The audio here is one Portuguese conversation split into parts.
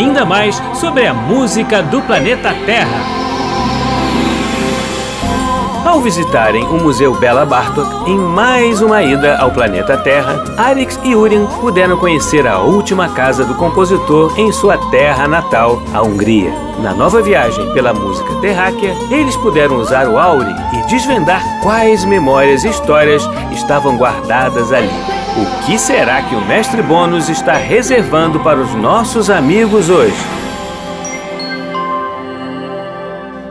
ainda mais sobre a música do planeta Terra. Ao visitarem o Museu Bela Bartok, em mais uma ida ao planeta Terra, Arix e Urien puderam conhecer a última casa do compositor em sua terra natal, a Hungria. Na nova viagem pela música terráquea, eles puderam usar o Auri e desvendar quais memórias e histórias estavam guardadas ali. O que será que o Mestre Bônus está reservando para os nossos amigos hoje?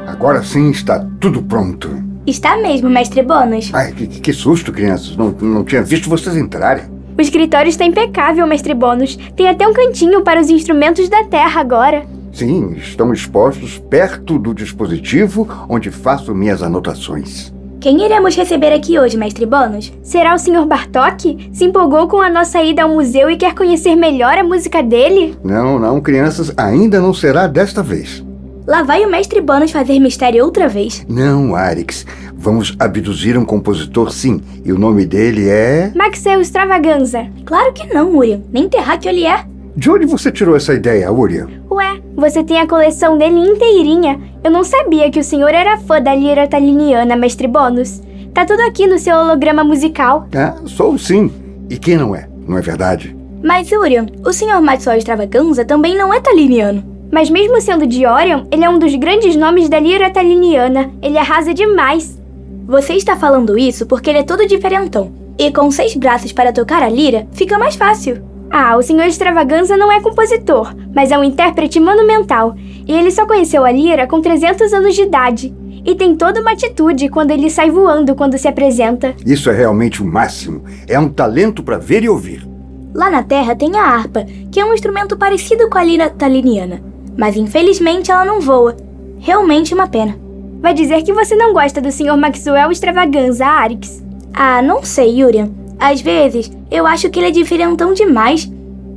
Agora sim está tudo pronto. Está mesmo, mestre Bônus. Ai, que, que susto, crianças. Não, não tinha visto vocês entrarem. O escritório está impecável, mestre Bônus. Tem até um cantinho para os instrumentos da Terra agora. Sim, estão expostos perto do dispositivo onde faço minhas anotações. Quem iremos receber aqui hoje, mestre Bônus? Será o Sr. Bartok? Se empolgou com a nossa ida ao museu e quer conhecer melhor a música dele? Não, não, crianças, ainda não será desta vez. Lá vai o mestre Bônus fazer mistério outra vez. Não, Arix. Vamos abduzir um compositor, sim. E o nome dele é. Maxeu Extravaganza. Claro que não, Urian. Nem terráqueo ele é. De onde você tirou essa ideia, Urian? Ué, você tem a coleção dele inteirinha. Eu não sabia que o senhor era fã da lira taliniana, mestre Bônus. Tá tudo aqui no seu holograma musical. Ah, sou sim. E quem não é? Não é verdade? Mas, Urian, o senhor Maxwell Extravaganza também não é taliniano. Mas mesmo sendo de Orion, ele é um dos grandes nomes da lira taliniana. Ele arrasa demais. Você está falando isso porque ele é todo diferentão. E com seis braços para tocar a lira, fica mais fácil. Ah, o Senhor Extravaganza não é compositor, mas é um intérprete monumental. E ele só conheceu a lira com 300 anos de idade. E tem toda uma atitude quando ele sai voando quando se apresenta. Isso é realmente o máximo. É um talento para ver e ouvir. Lá na Terra tem a harpa, que é um instrumento parecido com a lira taliniana mas infelizmente ela não voa. Realmente uma pena. Vai dizer que você não gosta do Sr. Maxwell Extravaganza, Arix. Ah, não sei, Yurian. Às vezes, eu acho que ele é diferentão demais.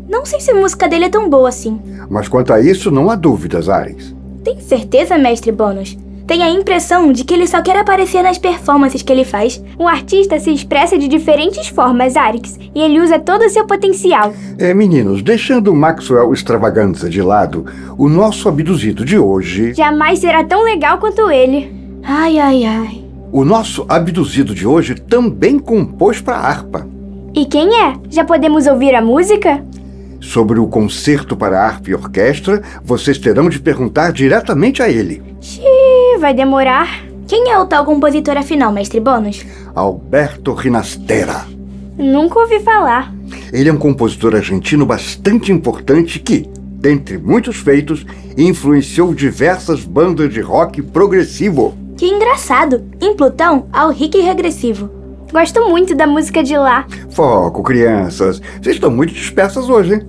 Não sei se a música dele é tão boa assim. Mas quanto a isso, não há dúvidas, Arix. Tem certeza, mestre Bônus? Tem a impressão de que ele só quer aparecer nas performances que ele faz. Um artista se expressa de diferentes formas, Arix, e ele usa todo o seu potencial. É, meninos, deixando Maxwell Extravaganza de lado, o nosso abduzido de hoje. Jamais será tão legal quanto ele. Ai, ai, ai. O nosso abduzido de hoje também compôs para harpa. E quem é? Já podemos ouvir a música? Sobre o concerto para harpa e orquestra, vocês terão de perguntar diretamente a ele. Xiii, vai demorar. Quem é o tal compositor afinal, mestre Bônus? Alberto Rinastera. Nunca ouvi falar. Ele é um compositor argentino bastante importante que, dentre muitos feitos, influenciou diversas bandas de rock progressivo. Que engraçado! Em Plutão, há o rico e regressivo. Gosto muito da música de lá. Foco, crianças. Vocês estão muito dispersas hoje, hein?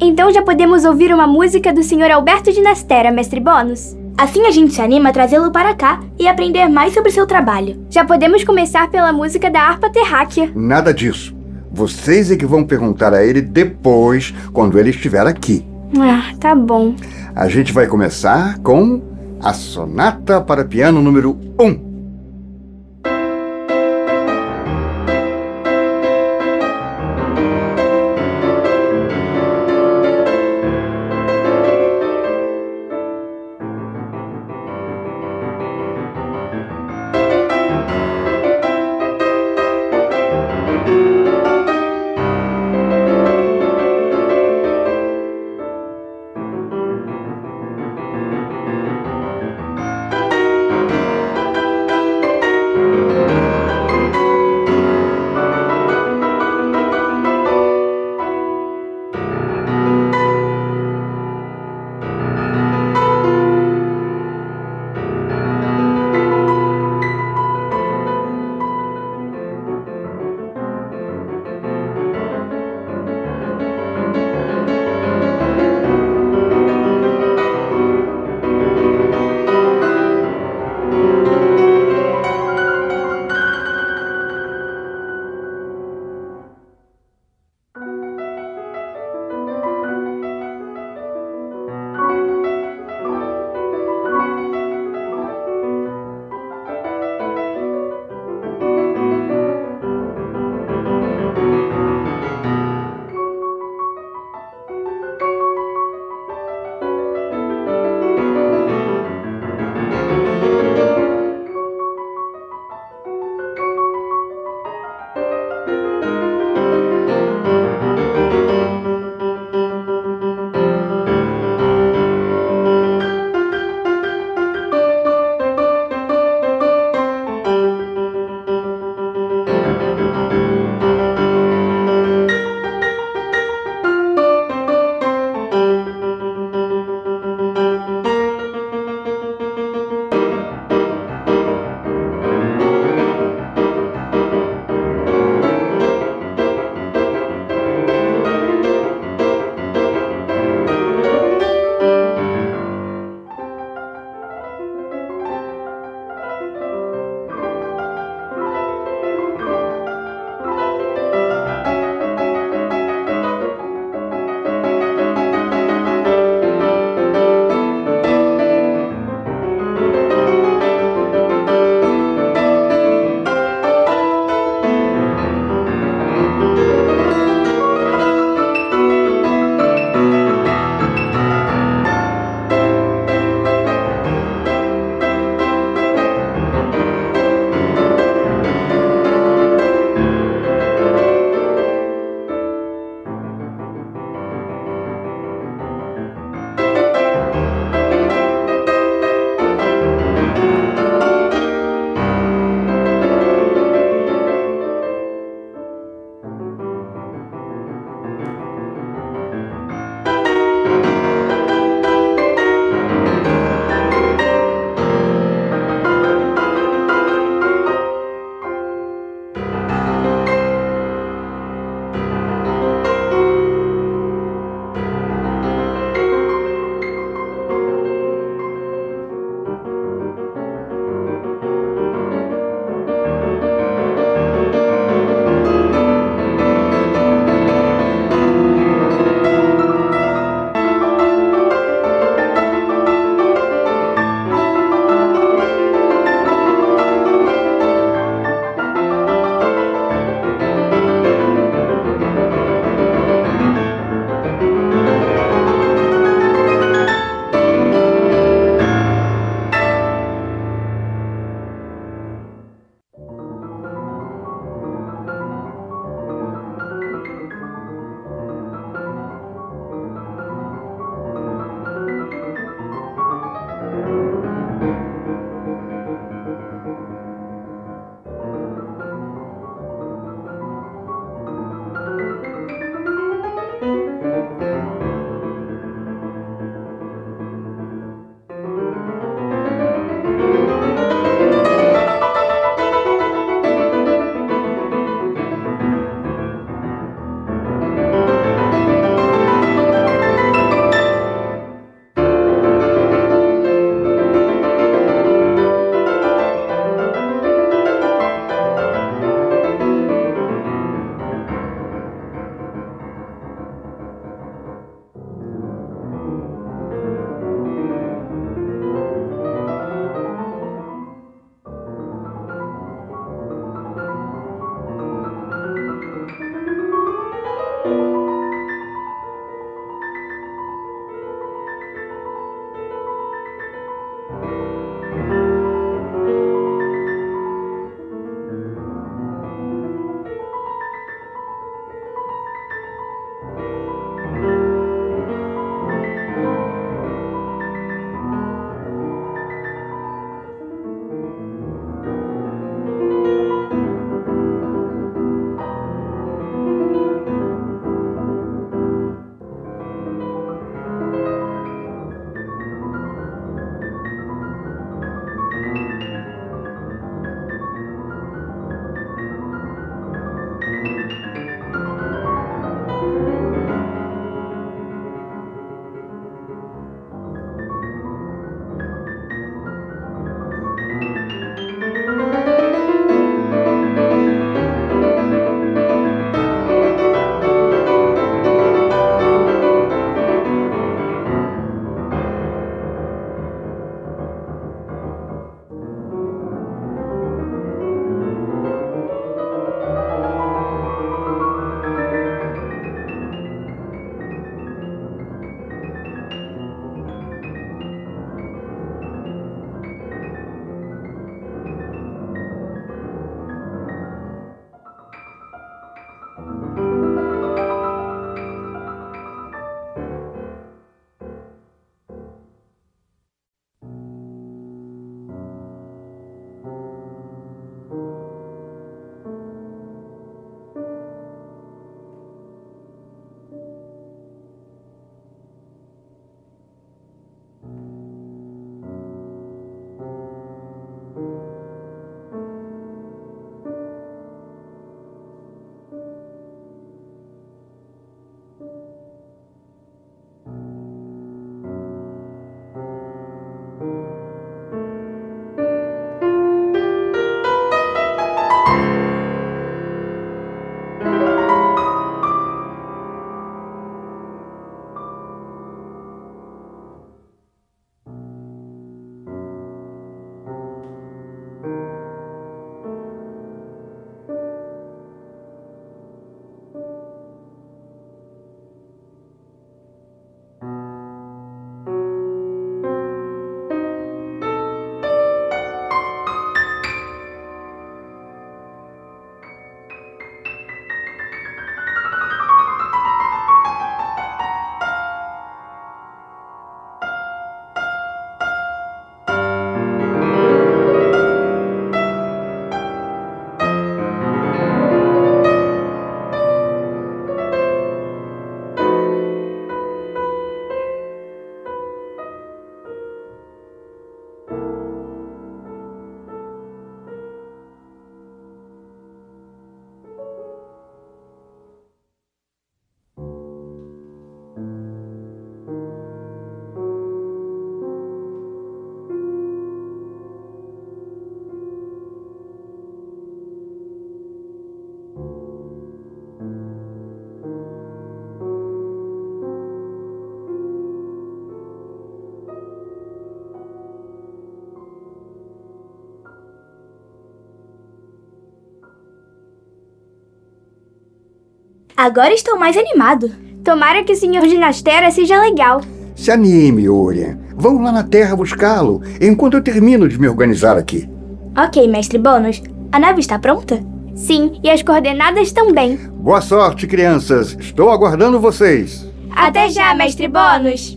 Então já podemos ouvir uma música do Sr. Alberto de Nastera, mestre Bônus? Assim a gente se anima a trazê-lo para cá e aprender mais sobre seu trabalho. Já podemos começar pela música da harpa terráquea. Nada disso. Vocês é que vão perguntar a ele depois, quando ele estiver aqui. Ah, tá bom. A gente vai começar com a Sonata para Piano número 1. Agora estou mais animado. Tomara que o Sr. Ginastera seja legal. Se anime, Urien. Vamos lá na Terra buscá-lo, enquanto eu termino de me organizar aqui. Ok, mestre Bônus. A nave está pronta? Sim, e as coordenadas também. Boa sorte, crianças. Estou aguardando vocês. Até já, mestre Bônus.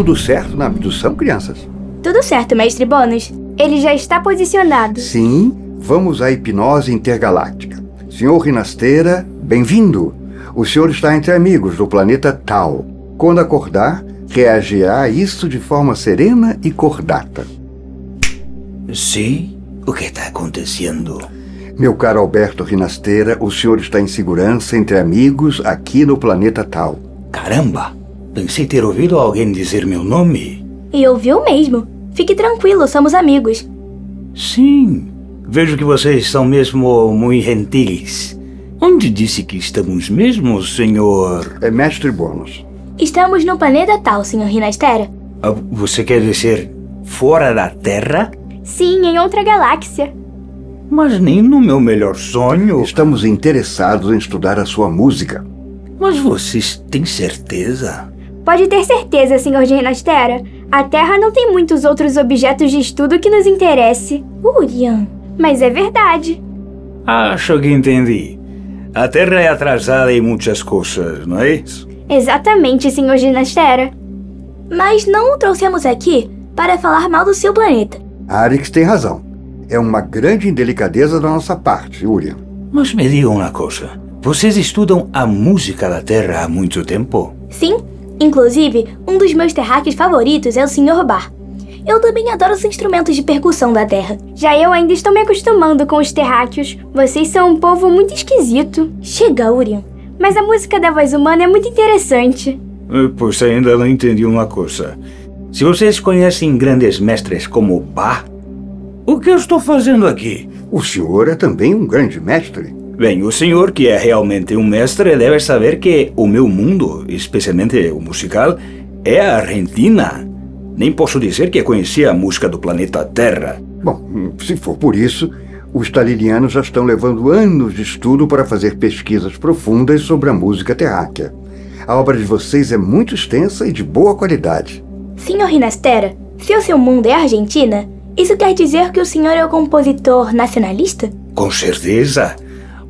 Tudo certo na abdução, crianças? Tudo certo, mestre Bônus. Ele já está posicionado. Sim, vamos à hipnose intergaláctica. Senhor Rinasteira, bem-vindo. O senhor está entre amigos do planeta Tal. Quando acordar, reagirá a isso de forma serena e cordata. Sim? O que está acontecendo? Meu caro Alberto Rinasteira, o senhor está em segurança entre amigos aqui no planeta Tal. Caramba! Pensei ter ouvido alguém dizer meu nome. E ouviu mesmo. Fique tranquilo, somos amigos. Sim, vejo que vocês são mesmo muito gentis. Onde disse que estamos mesmo, senhor? É mestre bônus. Estamos no planeta tal, Sr. Rinastera. Ah, Você quer dizer fora da Terra? Sim, em outra galáxia. Mas nem no meu melhor sonho. Estamos interessados em estudar a sua música. Mas vocês têm certeza? Pode ter certeza, Sr. Rinastera. A Terra não tem muitos outros objetos de estudo que nos interesse. Urian. Mas é verdade. Acho que entendi. A Terra é atrasada em muitas coisas, não é isso? Exatamente, Sr. Ginastera. Mas não o trouxemos aqui para falar mal do seu planeta. Arix tem razão. É uma grande indelicadeza da nossa parte, Urian. Mas me digam uma coisa. Vocês estudam a música da Terra há muito tempo? Sim, inclusive, um dos meus terráqueos favoritos é o Sr. Bar. Eu também adoro os instrumentos de percussão da Terra. Já eu ainda estou me acostumando com os terráqueos. Vocês são um povo muito esquisito. Chega, Urian. Mas a música da voz humana é muito interessante. Eh, Pois ainda não entendi uma coisa. Se vocês conhecem grandes mestres como Bach, o que eu estou fazendo aqui? O senhor é também um grande mestre. Bem, o senhor, que é realmente um mestre, deve saber que o meu mundo, especialmente o musical, é a Argentina. Nem posso dizer que conheci a música do planeta Terra. Bom, se for por isso, os talilianos já estão levando anos de estudo para fazer pesquisas profundas sobre a música terráquea. A obra de vocês é muito extensa e de boa qualidade. Sr. Rinastera, se o seu mundo é Argentina, isso quer dizer que o senhor é o compositor nacionalista? Com certeza.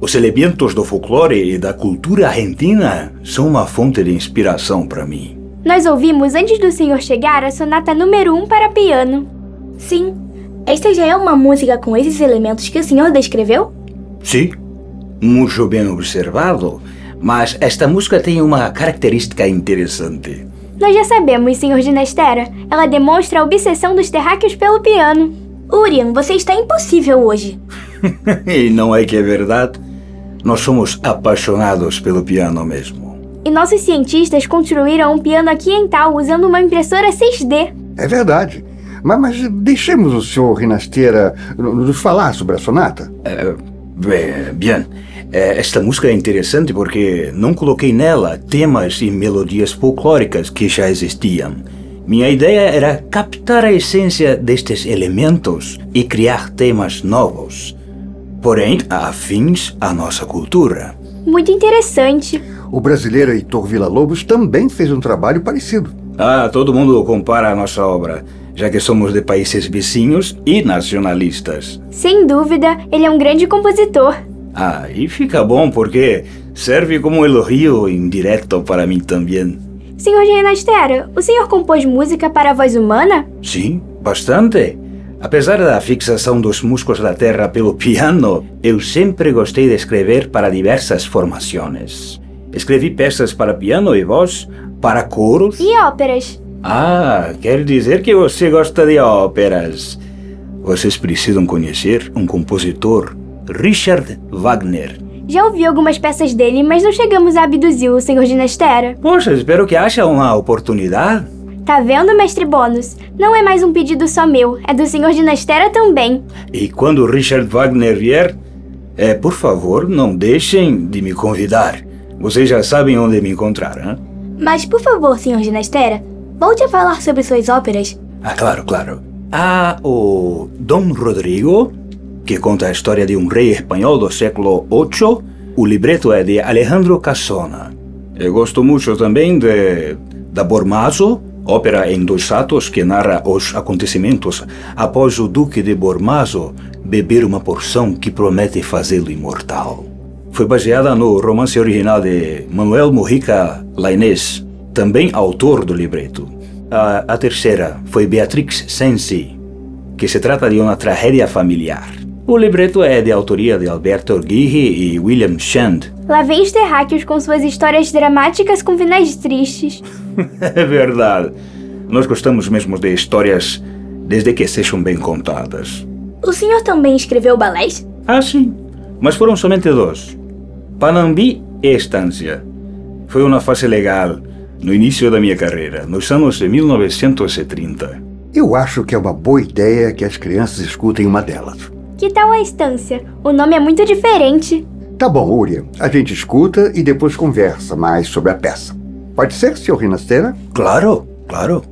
Os elementos do folclore e da cultura argentina são uma fonte de inspiração para mim. Nós ouvimos antes do senhor chegar a sonata número 1 um para piano. Sim, esta já é uma música com esses elementos que o senhor descreveu? Sim, muito bem observado. Mas esta música tem uma característica interessante. Nós já sabemos, Sr. Ginestera. Ela demonstra a obsessão dos terráqueos pelo piano. Urian, você está impossível hoje. e não é que é verdade? Nós somos apaixonados pelo piano mesmo. E nossos cientistas construíram um piano aqui em Tal usando uma impressora 6D. É verdade. Mas, mas deixemos o senhor Rinasteira nos falar sobre a sonata. Bem, bem, eh, esta música é interessante porque não coloquei nela temas e melodias folclóricas que já existiam. Minha ideia era captar a essência destes elementos e criar temas novos, porém afins à nossa cultura. Muito interessante. O brasileiro Heitor Villa-Lobos também fez um trabalho parecido. Ah, todo mundo compara a nossa obra, já que somos de países vizinhos e nacionalistas. Sem dúvida, ele é um grande compositor. Ah, e fica bom porque serve como elogio indireto para mim também. Sr. Ginastera, o senhor compôs música para a voz humana? Sim, bastante. Apesar da fixação dos músculos da terra pelo piano, eu sempre gostei de escrever para diversas formações. Escrevi peças para piano e voz, para coros. E óperas? Ah, quer dizer que você gosta de óperas. Vocês precisam conhecer um compositor, Richard Wagner. Já ouvi algumas peças dele, mas não chegamos a abduzir o Sr. Ginastera. Poxa, espero que haja uma oportunidade. Tá vendo, mestre Bônus? Não é mais um pedido só meu, é do senhor Dinastera também. E quando Richard Wagner vier, é, por favor, não deixem de me convidar. Vocês já sabem onde me encontrar, hein? Mas, por favor, senhor Dinastera, volte a falar sobre suas óperas. Ah, claro, claro. Há o Dom Rodrigo, que conta a história de um rei espanhol do século VIII. O libreto é de Alejandro Casona. Eu gosto muito também de da Bormazo, ópera em dois atos que narra os acontecimentos após o Duque de Bormazo beber uma porção que promete fazê-lo imortal. Foi baseada no romance original de Manuel Mujica Lainez, também autor do libreto. A, a terceira foi Beatrix Sensi, que se trata de uma tragédia familiar. O libreto é de autoria de Alberto Orghi e William Shand. Lá vem os terráqueos com suas histórias dramáticas com finais tristes. é verdade. Nós gostamos mesmo de histórias desde que sejam bem contadas. O senhor também escreveu balés? Ah, sim. Mas foram somente dois. Panambi e Estância. Foi uma fase legal no início da minha carreira, nos anos de 1930. Eu acho que é uma boa ideia que as crianças escutem uma delas. Que tal a Estância? O nome é muito diferente. Tá bom, Uri. A gente escuta e depois conversa mais sobre a peça. Pode ser, senhor Rinasteira? Claro, claro.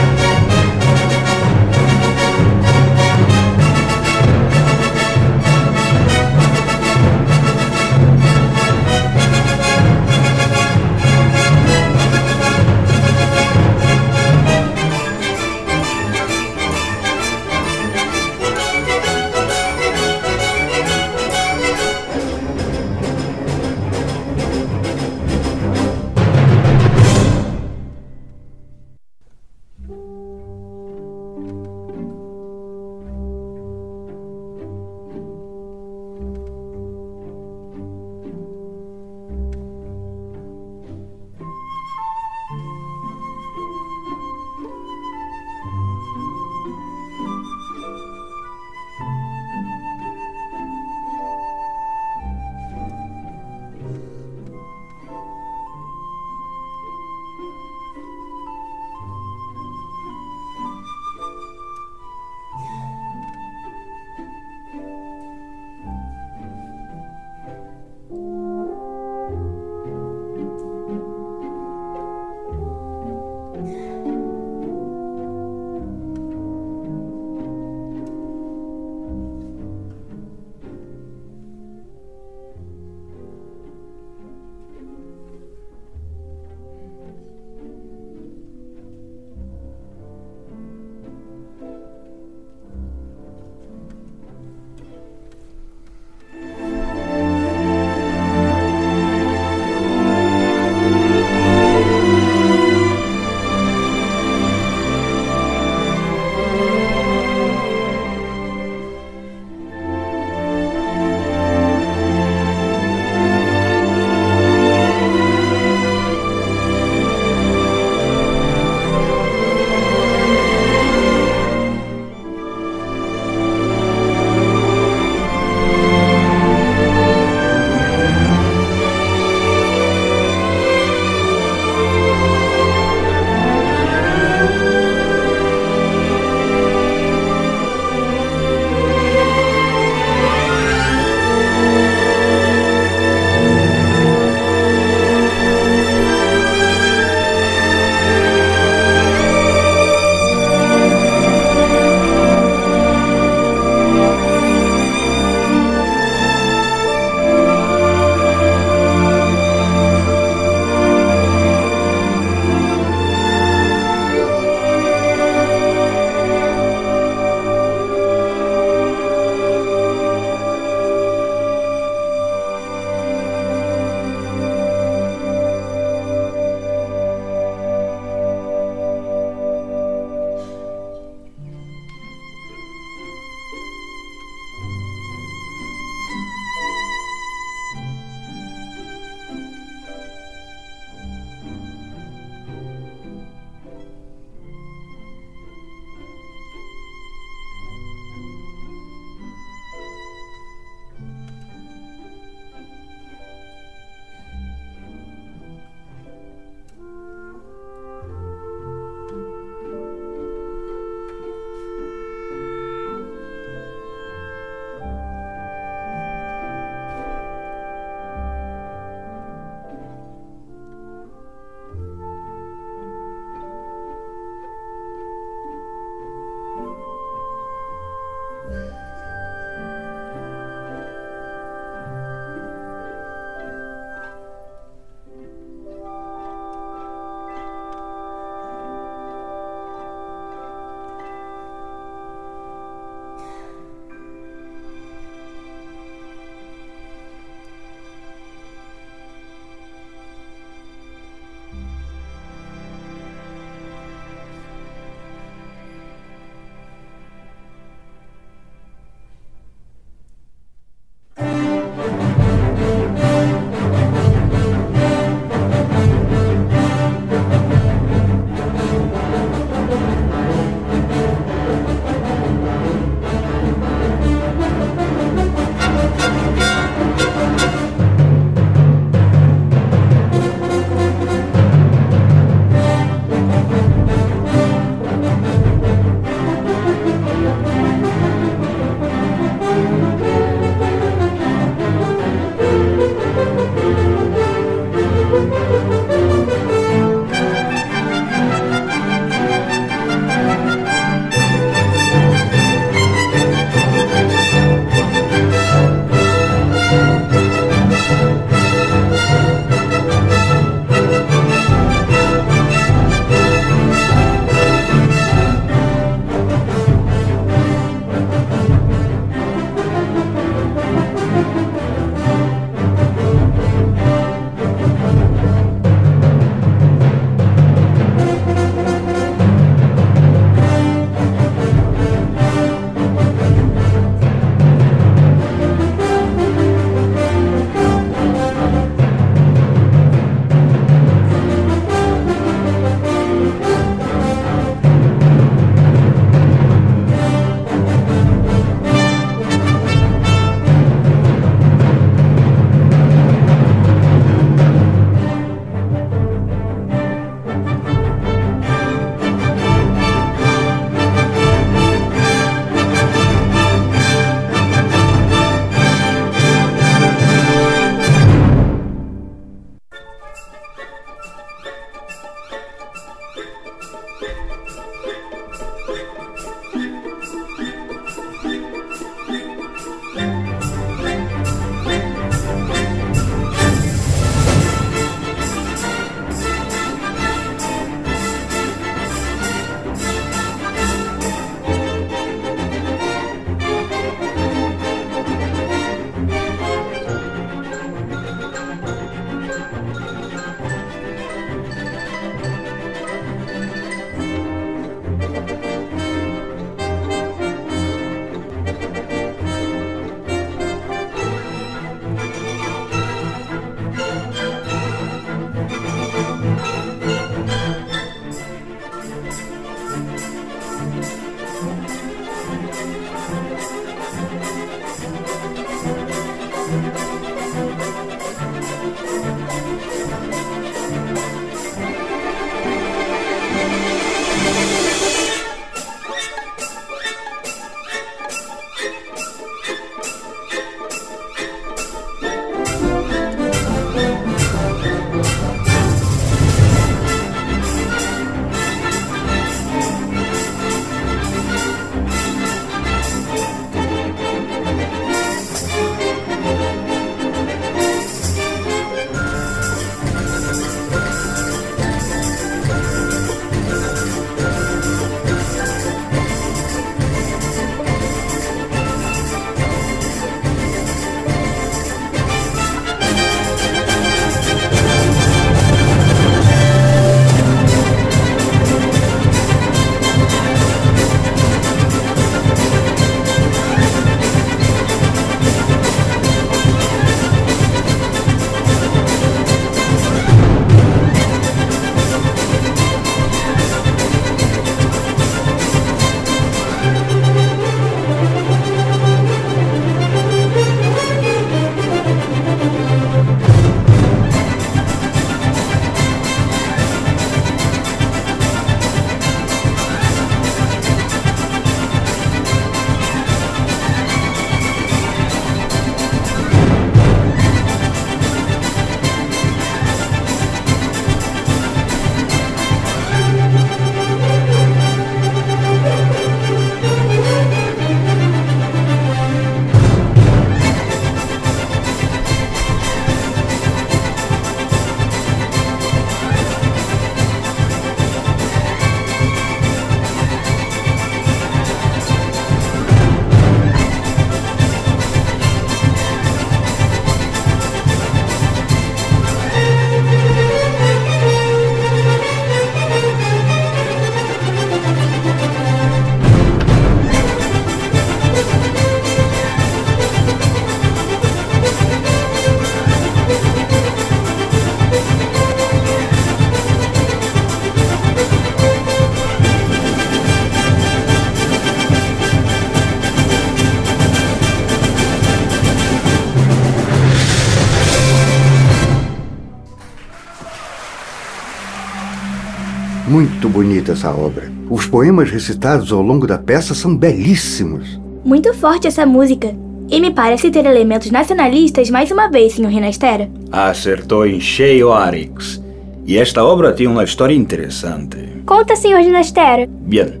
Muito bonita essa obra. Os poemas recitados ao longo da peça são belíssimos. Muito forte essa música. E me parece ter elementos nacionalistas mais uma vez, Sr. Rinastera. Acertou em cheio, Arix. E esta obra tem uma história interessante. Conta, Sr. Rinastera. Bem,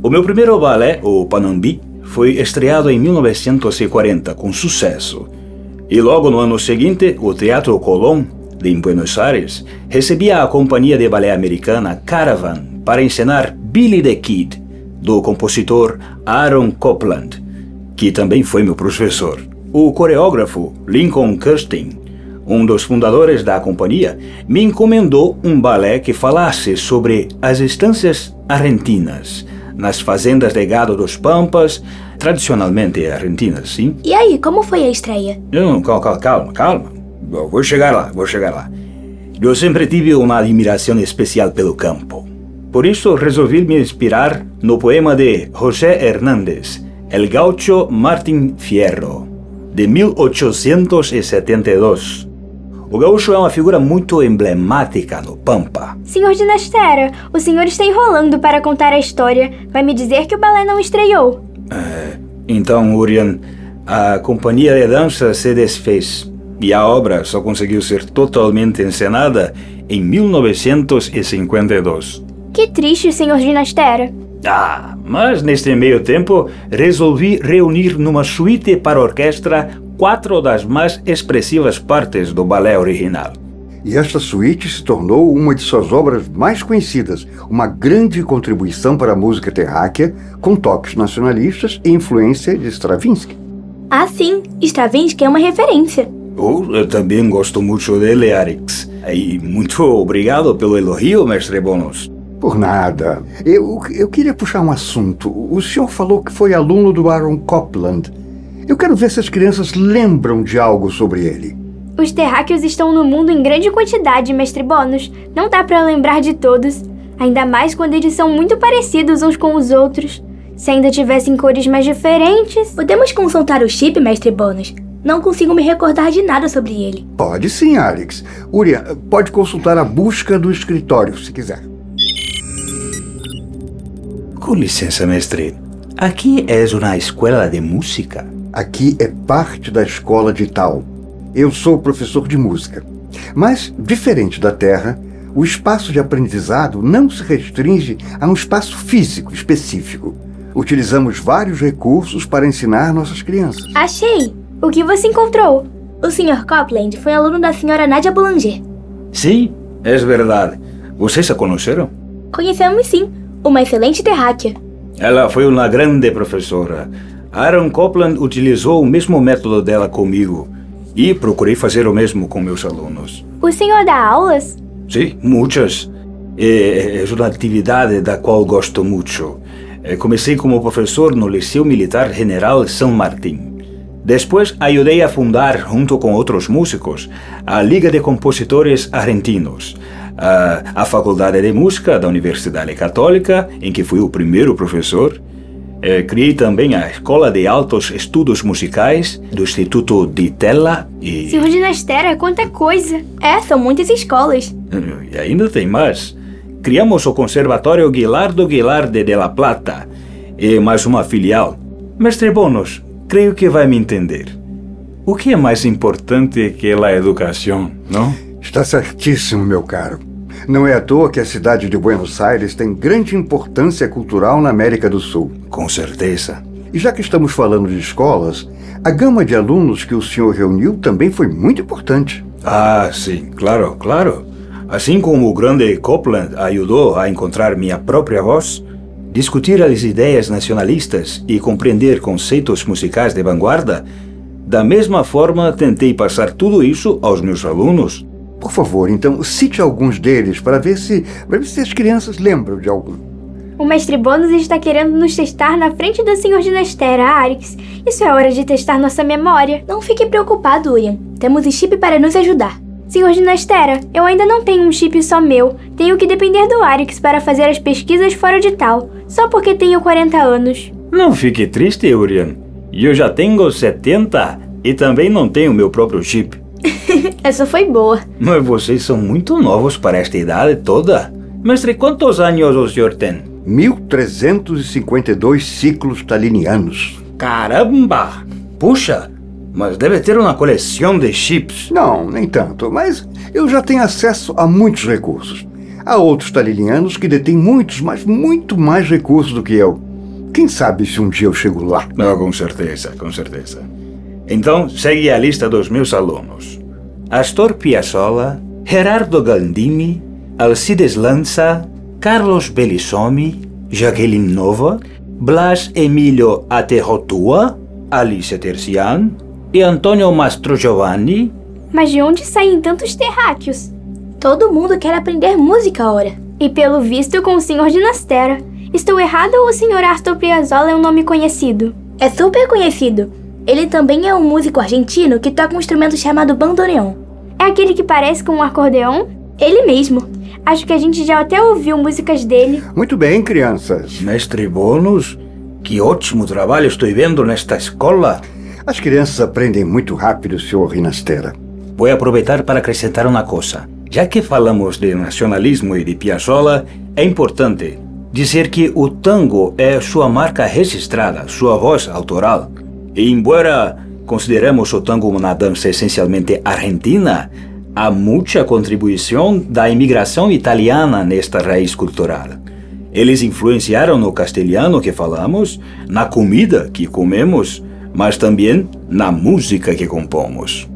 o meu primeiro balé, o Panambi, foi estreado em 1940 com sucesso. E logo no ano seguinte, o Teatro Colón, de Buenos Aires, recebia a companhia de balé americana Caravan para encenar Billy the Kid, do compositor Aaron Copland, que também foi meu professor. O coreógrafo Lincoln Kirsten, um dos fundadores da companhia, me encomendou um balé que falasse sobre as estâncias argentinas, nas fazendas de gado dos Pampas, tradicionalmente argentinas, sim? E aí, como foi a estreia? Não, calma, calma, calma. Vou chegar lá, vou chegar lá. Eu sempre tive uma admiração especial pelo campo. Por isso resolvi me inspirar no poema de José Hernández, El Gaucho Martín Fierro, de 1872. O gaúcho é uma figura muito emblemática no Pampa. Senhor Dinastera, o senhor está enrolando para contar a história. Vai me dizer que o balé não estreou. É, então, Urian, a companhia de dança se desfez e a obra só conseguiu ser totalmente encenada em 1952. Que triste, senhor Ginastera. Ah, mas neste meio tempo resolvi reunir numa suíte para orquestra quatro das mais expressivas partes do balé original. E esta suíte se tornou uma de suas obras mais conhecidas, uma grande contribuição para a música terráquea, com toques nacionalistas e influência de Stravinsky. Ah, sim, Stravinsky é uma referência. Oh, eu também gosto muito dele, Arix. E muito obrigado pelo elogio, mestre Bonos. Por nada. Eu, eu queria puxar um assunto. O senhor falou que foi aluno do Aaron Copland. Eu quero ver se as crianças lembram de algo sobre ele. Os terráqueos estão no mundo em grande quantidade, mestre Bônus. Não dá para lembrar de todos. Ainda mais quando eles são muito parecidos uns com os outros. Se ainda tivessem cores mais diferentes. Podemos consultar o chip, mestre Bônus. Não consigo me recordar de nada sobre ele. Pode sim, Alex. Urian, pode consultar a busca do escritório, se quiser. Com licença, mestre. Aqui é uma escola de música? Aqui é parte da escola de Tal. Eu sou professor de música. Mas, diferente da Terra, o espaço de aprendizado não se restringe a um espaço físico específico. Utilizamos vários recursos para ensinar nossas crianças. Achei! O que você encontrou? O Sr. Copland foi aluno da Sra. Nadia Boulanger. Sim, é verdade. Vocês a conheceram? Conhecemos sim. Uma excelente terráquea. Ela foi uma grande professora. Aaron Copland utilizou o mesmo método dela comigo e procurei fazer o mesmo com meus alunos. O senhor dá aulas? Sim, muitas. É, é uma atividade da qual gosto muito. É, comecei como professor no Liceu Militar General São Martín. Depois ajudei a fundar, junto com outros músicos, a Liga de Compositores Argentinos, a, a Faculdade de Música da Universidade Católica, em que fui o primeiro professor, é, criei também a Escola de Altos Estudos Musicais do Instituto de Tella e. Senhor Ginastera, quanta coisa! É, são muitas escolas. E ainda tem mais. Criamos o Conservatório Guilardo Guilarde de La Plata e mais uma filial. Mestre Bonos, creio que vai me entender. O que é mais importante que a educação, não? Está certíssimo, meu caro. Não é à toa que a cidade de Buenos Aires tem grande importância cultural na América do Sul. Com certeza. E já que estamos falando de escolas, a gama de alunos que o senhor reuniu também foi muito importante. Ah, sim, claro, claro. Assim como o grande Copland ajudou a encontrar minha própria voz, discutir as ideias nacionalistas e compreender conceitos musicais de vanguarda, da mesma forma tentei passar tudo isso aos meus alunos por favor, então, cite alguns deles para ver se, para ver se as crianças lembram de algum. O mestre Bônus está querendo nos testar na frente do Senhor Ginastera, Arix. Isso é hora de testar nossa memória. Não fique preocupado, Ian. Temos o chip para nos ajudar. Senhor Ginastera, eu ainda não tenho um chip só meu. Tenho que depender do Arix para fazer as pesquisas fora de tal, só porque tenho 40 anos. Não fique triste, Urian. Eu já tenho 70 e também não tenho meu próprio chip. Essa foi boa. Mas vocês são muito novos para esta idade toda. Mestre, quantos anos o senhor tem? 1352 ciclos talinianos. Caramba! Puxa, mas deve ter uma coleção de chips. Não, nem tanto, mas eu já tenho acesso a muitos recursos. Há outros talinianos que detêm muitos, mas muito mais recursos do que eu. Quem sabe se um dia eu chego lá? Não, com certeza, com certeza. Então, segue a lista dos meus alunos. Astor Piazzolla, Gerardo Gandini, Alcides Lanza, Carlos Bellissomi, Jacqueline Nova, Blas Emilio Aterrotua, Alice Tercian e Antônio Mastro Giovanni. Mas de onde saem tantos terráqueos? Todo mundo quer aprender música ora. E pelo visto com o Sr. Dinastera. Estou errado ou o Sr. Astor Piazzolla é um nome conhecido? É super conhecido. Ele também é um músico argentino que toca um instrumento chamado bandoneon. É aquele que parece com um acordeão? Ele mesmo. Acho que a gente já até ouviu músicas dele. Muito bem, crianças. Mestre Bônus, que ótimo trabalho estou vendo nesta escola. As crianças aprendem muito rápido, Sr. Rinastera. Vou aproveitar para acrescentar uma coisa. Já que falamos de nacionalismo e de Piazzolla, é importante dizer que o tango é sua marca registrada, sua voz autoral. E embora consideremos o tango uma dança essencialmente argentina, há muita contribuição da imigração italiana nesta raiz cultural. Eles influenciaram no castelhano que falamos, na comida que comemos, mas também na música que compomos.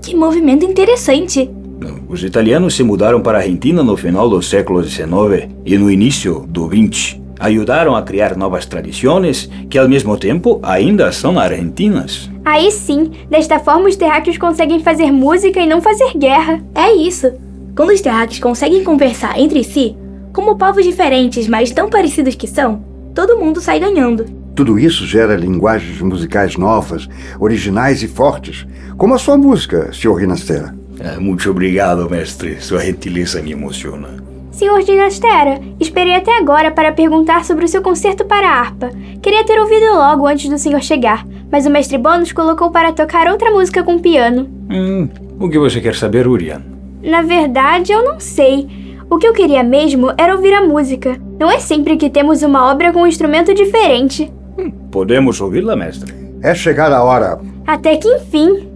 Que movimento interessante! Os italianos se mudaram para a Argentina no final do século XIX e no início do XX ajudaram a criar novas tradições que, ao mesmo tempo, ainda são argentinas. Aí sim, desta forma os terráqueos conseguem fazer música e não fazer guerra. É isso. Quando os terráqueos conseguem conversar entre si, como povos diferentes, mas tão parecidos que são, todo mundo sai ganhando. Tudo isso gera linguagens musicais novas, originais e fortes, como a sua música, Sr. Rinastera. É, muito obrigado, mestre. Sua gentileza me emociona. Senhor Dinastera, esperei até agora para perguntar sobre o seu concerto para a harpa. Queria ter ouvido logo antes do senhor chegar, mas o mestre Bônus colocou para tocar outra música com piano. Hum, o que você quer saber, Urian? Na verdade, eu não sei. O que eu queria mesmo era ouvir a música. Não é sempre que temos uma obra com um instrumento diferente. Hum, podemos ouvi-la, mestre? É chegar a hora. Até que enfim.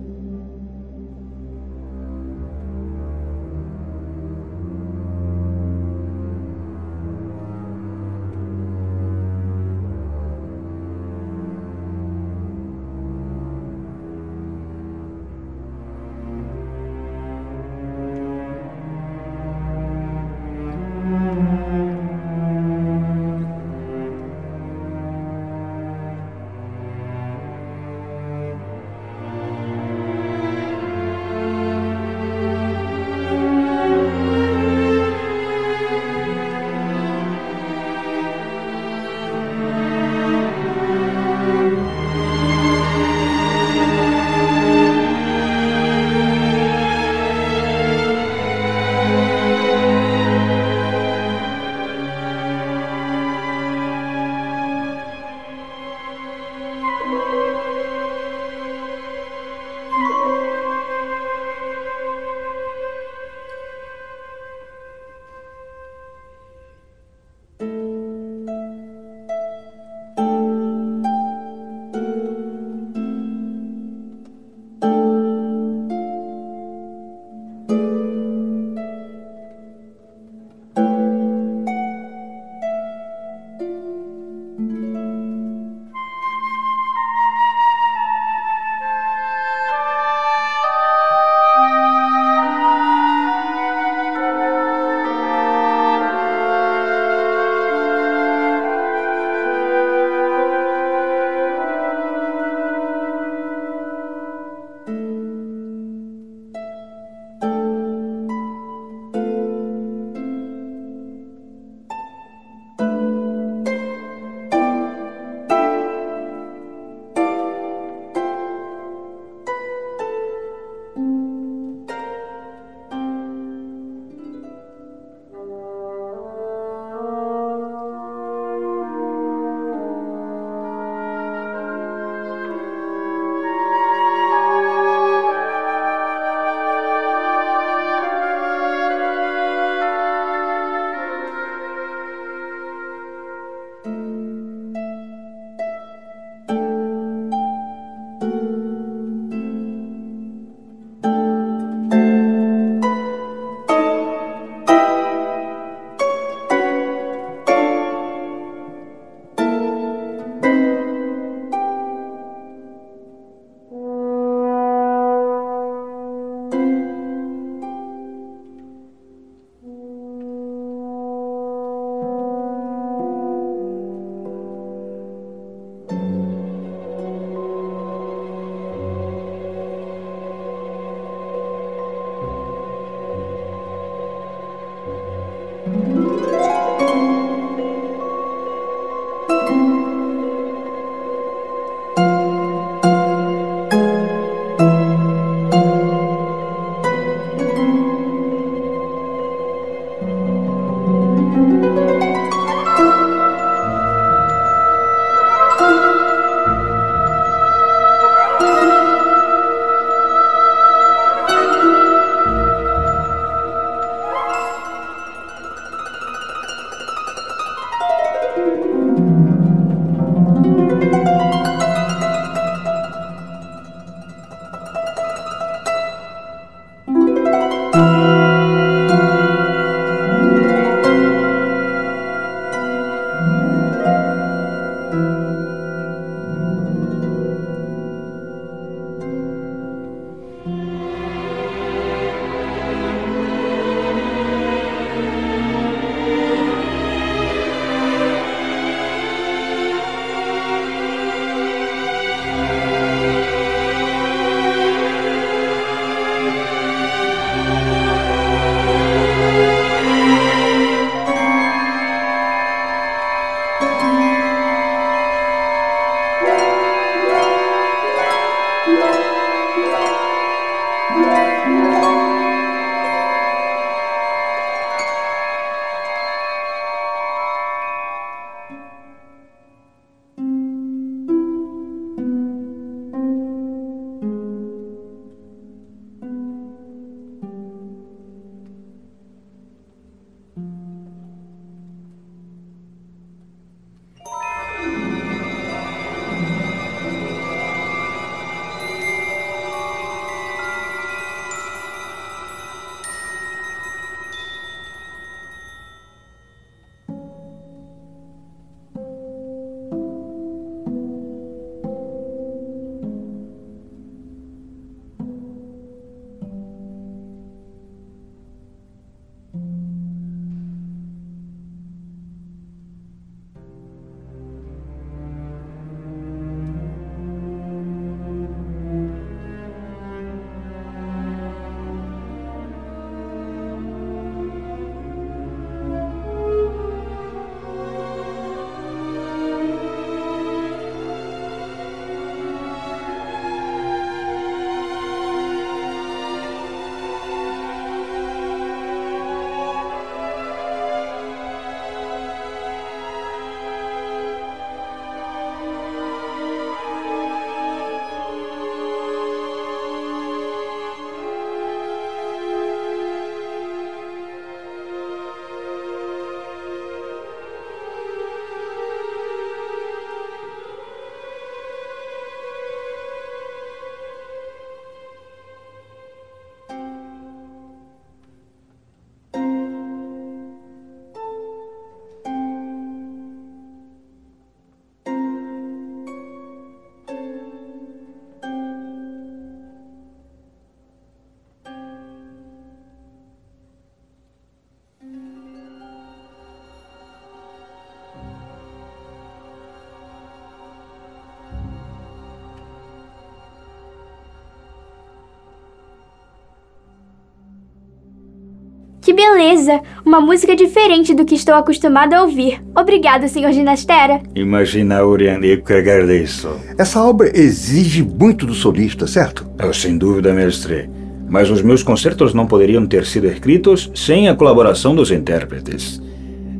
Beleza! Uma música diferente do que estou acostumado a ouvir. Obrigado, Sr. Ginastera. Imagina, Urian, eu que agradeço. Essa obra exige muito do solista, certo? Oh, sem dúvida, mestre. Mas os meus concertos não poderiam ter sido escritos sem a colaboração dos intérpretes.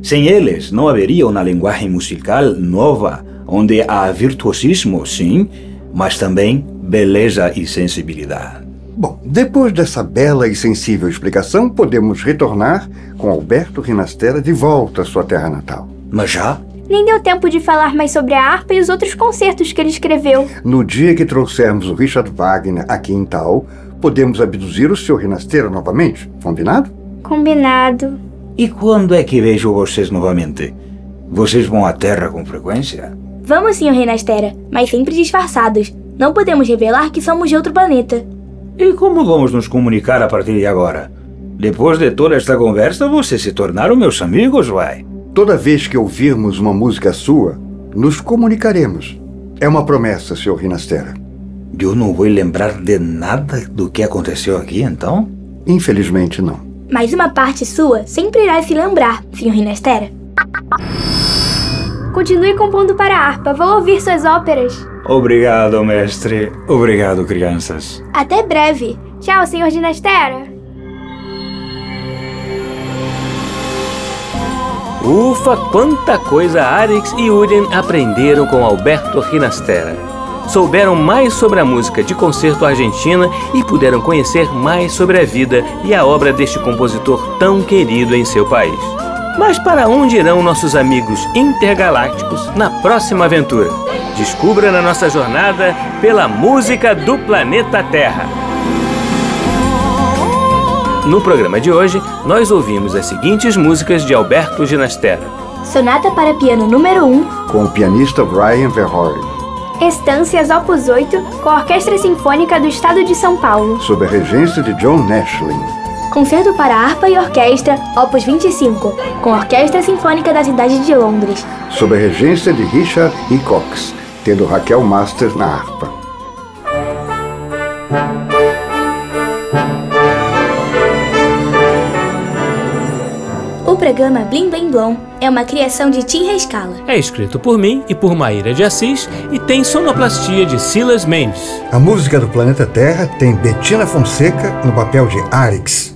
Sem eles, não haveria uma linguagem musical nova, onde há virtuosismo, sim, mas também beleza e sensibilidade. Bom, depois dessa bela e sensível explicação, podemos retornar com Alberto Rinastera de volta à sua terra natal. Mas já? Nem deu tempo de falar mais sobre a harpa e os outros concertos que ele escreveu. No dia que trouxermos o Richard Wagner aqui em Tal, podemos abduzir o Sr. Rinastera novamente, combinado? Combinado. E quando é que vejo vocês novamente? Vocês vão à Terra com frequência? Vamos, Sr. Rinastera, mas sempre disfarçados. Não podemos revelar que somos de outro planeta. E como vamos nos comunicar a partir de agora? Depois de toda esta conversa, vocês se tornaram meus amigos, vai? Toda vez que ouvirmos uma música sua, nos comunicaremos. É uma promessa, Sr. Rinastera. Eu não vou lembrar de nada do que aconteceu aqui, então? Infelizmente, não. Mas uma parte sua sempre irá se lembrar, Sr. Rinastera. Continue compondo para a harpa. Vou ouvir suas óperas. Obrigado, mestre. Obrigado, crianças. Até breve. Tchau, Sr. Ginastera. Ufa, quanta coisa Arix e Urien aprenderam com Alberto Rinastera. Souberam mais sobre a música de concerto argentina e puderam conhecer mais sobre a vida e a obra deste compositor tão querido em seu país. Mas para onde irão nossos amigos intergalácticos na próxima aventura? Descubra na nossa jornada pela música do planeta Terra. No programa de hoje, nós ouvimos as seguintes músicas de Alberto Ginastera: Sonata para piano número 1, Com o pianista Brian Verhoeven, Estâncias Opus 8, com a Orquestra Sinfônica do Estado de São Paulo. sob a regência de John Nashlin. Concerto para harpa e orquestra, Opus 25, com a Orquestra Sinfônica da cidade de Londres. sob a regência de Richard E. Cox, tendo Raquel Masters na harpa. O programa Blim Blim Blom é uma criação de Tim Rescala. É escrito por mim e por Maíra de Assis e tem sonoplastia de Silas Mendes. A música do planeta Terra tem Bettina Fonseca no papel de Arix.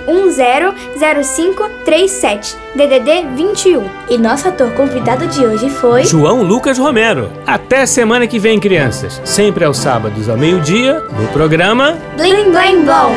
997100537 DDD 21. E nosso ator convidado de hoje foi João Lucas Romero. Até semana que vem, crianças. Sempre aos sábados ao meio-dia, no programa Blim Blim Blom.